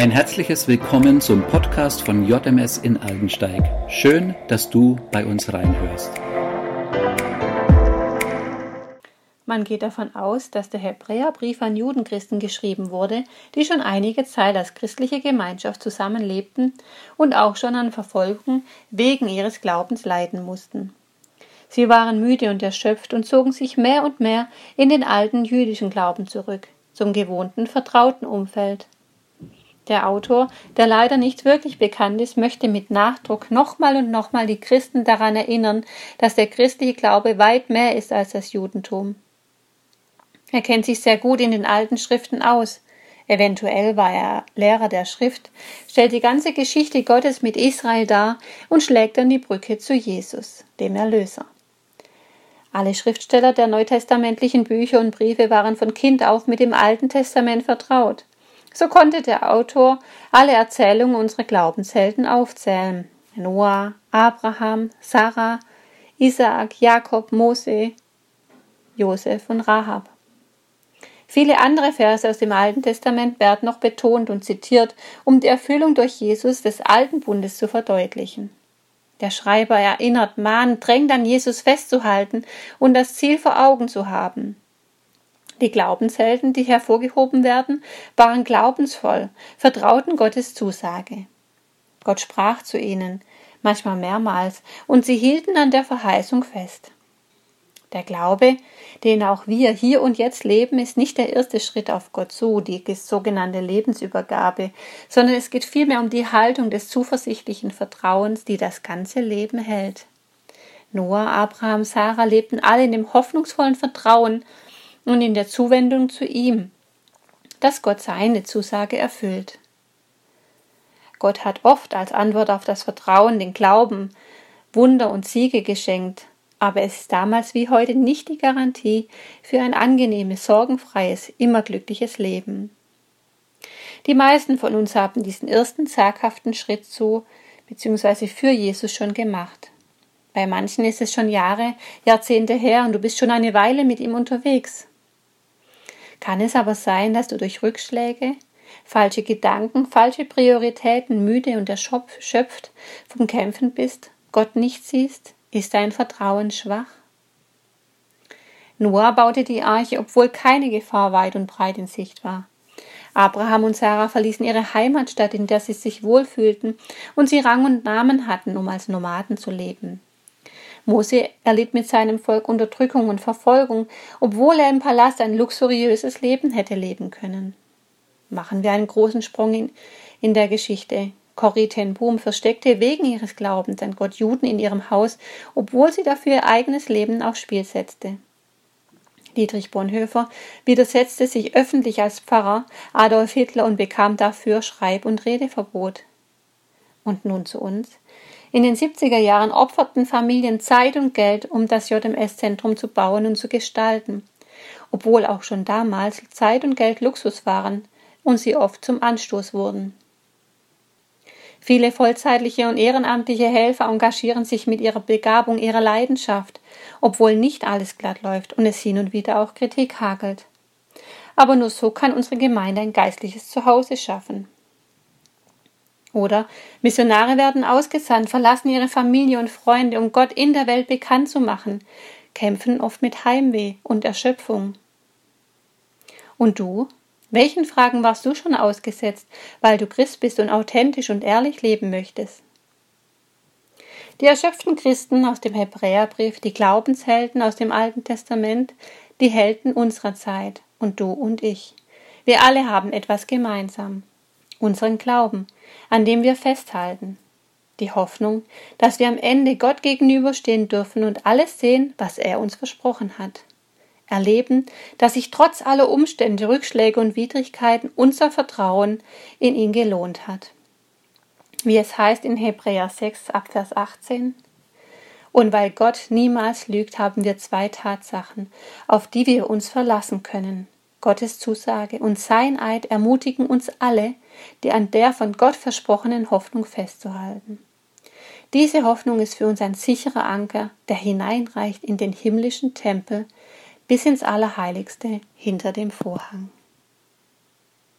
Ein herzliches Willkommen zum Podcast von JMS in Aldensteig. Schön, dass du bei uns reinhörst. Man geht davon aus, dass der Hebräerbrief an Judenchristen geschrieben wurde, die schon einige Zeit als christliche Gemeinschaft zusammenlebten und auch schon an Verfolgung wegen ihres Glaubens leiden mussten. Sie waren müde und erschöpft und zogen sich mehr und mehr in den alten jüdischen Glauben zurück, zum gewohnten, vertrauten Umfeld. Der Autor, der leider nicht wirklich bekannt ist, möchte mit Nachdruck nochmal und nochmal die Christen daran erinnern, dass der christliche Glaube weit mehr ist als das Judentum. Er kennt sich sehr gut in den alten Schriften aus. Eventuell war er Lehrer der Schrift, stellt die ganze Geschichte Gottes mit Israel dar und schlägt dann die Brücke zu Jesus, dem Erlöser. Alle Schriftsteller der neutestamentlichen Bücher und Briefe waren von Kind auf mit dem Alten Testament vertraut. So konnte der Autor alle Erzählungen unserer Glaubenshelden aufzählen. Noah, Abraham, Sarah, Isaak, Jakob, Mose, Josef und Rahab. Viele andere Verse aus dem Alten Testament werden noch betont und zitiert, um die Erfüllung durch Jesus des alten Bundes zu verdeutlichen. Der Schreiber erinnert, mahnt, drängt an Jesus festzuhalten und das Ziel vor Augen zu haben. Die Glaubenshelden, die hervorgehoben werden, waren glaubensvoll, vertrauten Gottes Zusage. Gott sprach zu ihnen, manchmal mehrmals, und sie hielten an der Verheißung fest. Der Glaube, den auch wir hier und jetzt leben, ist nicht der erste Schritt auf Gott zu, die sogenannte Lebensübergabe, sondern es geht vielmehr um die Haltung des zuversichtlichen Vertrauens, die das ganze Leben hält. Noah, Abraham, Sarah lebten alle in dem hoffnungsvollen Vertrauen, und in der Zuwendung zu ihm, dass Gott seine Zusage erfüllt. Gott hat oft als Antwort auf das Vertrauen den Glauben, Wunder und Siege geschenkt, aber es ist damals wie heute nicht die Garantie für ein angenehmes, sorgenfreies, immer glückliches Leben. Die meisten von uns haben diesen ersten zaghaften Schritt zu bzw. für Jesus schon gemacht. Bei manchen ist es schon Jahre, Jahrzehnte her und du bist schon eine Weile mit ihm unterwegs. Kann es aber sein, dass du durch Rückschläge, falsche Gedanken, falsche Prioritäten müde und erschöpft vom Kämpfen bist, Gott nicht siehst, ist dein Vertrauen schwach? Noah baute die Arche, obwohl keine Gefahr weit und breit in Sicht war. Abraham und Sarah verließen ihre Heimatstadt, in der sie sich wohlfühlten und sie Rang und Namen hatten, um als Nomaden zu leben. Mose erlitt mit seinem Volk Unterdrückung und Verfolgung, obwohl er im Palast ein luxuriöses Leben hätte leben können. Machen wir einen großen Sprung in, in der Geschichte. Corrie ten Boom versteckte wegen ihres Glaubens an Gott Juden in ihrem Haus, obwohl sie dafür ihr eigenes Leben aufs Spiel setzte. Dietrich Bonhoeffer widersetzte sich öffentlich als Pfarrer Adolf Hitler und bekam dafür Schreib- und Redeverbot. Und nun zu uns. In den 70er Jahren opferten Familien Zeit und Geld, um das JMS-Zentrum zu bauen und zu gestalten, obwohl auch schon damals Zeit und Geld Luxus waren und sie oft zum Anstoß wurden. Viele vollzeitliche und ehrenamtliche Helfer engagieren sich mit ihrer Begabung, ihrer Leidenschaft, obwohl nicht alles glatt läuft und es hin und wieder auch Kritik hagelt. Aber nur so kann unsere Gemeinde ein geistliches Zuhause schaffen. Oder Missionare werden ausgesandt, verlassen ihre Familie und Freunde, um Gott in der Welt bekannt zu machen, kämpfen oft mit Heimweh und Erschöpfung. Und du? Welchen Fragen warst du schon ausgesetzt, weil du Christ bist und authentisch und ehrlich leben möchtest? Die erschöpften Christen aus dem Hebräerbrief, die Glaubenshelden aus dem Alten Testament, die Helden unserer Zeit und du und ich. Wir alle haben etwas gemeinsam unseren Glauben, an dem wir festhalten, die Hoffnung, dass wir am Ende Gott gegenüberstehen dürfen und alles sehen, was er uns versprochen hat. Erleben, dass sich trotz aller Umstände, Rückschläge und Widrigkeiten unser Vertrauen in ihn gelohnt hat. Wie es heißt in Hebräer 6 ab Vers 18. Und weil Gott niemals lügt, haben wir zwei Tatsachen, auf die wir uns verlassen können. Gottes Zusage und sein Eid ermutigen uns alle, die an der von Gott versprochenen Hoffnung festzuhalten. Diese Hoffnung ist für uns ein sicherer Anker, der hineinreicht in den himmlischen Tempel bis ins Allerheiligste hinter dem Vorhang.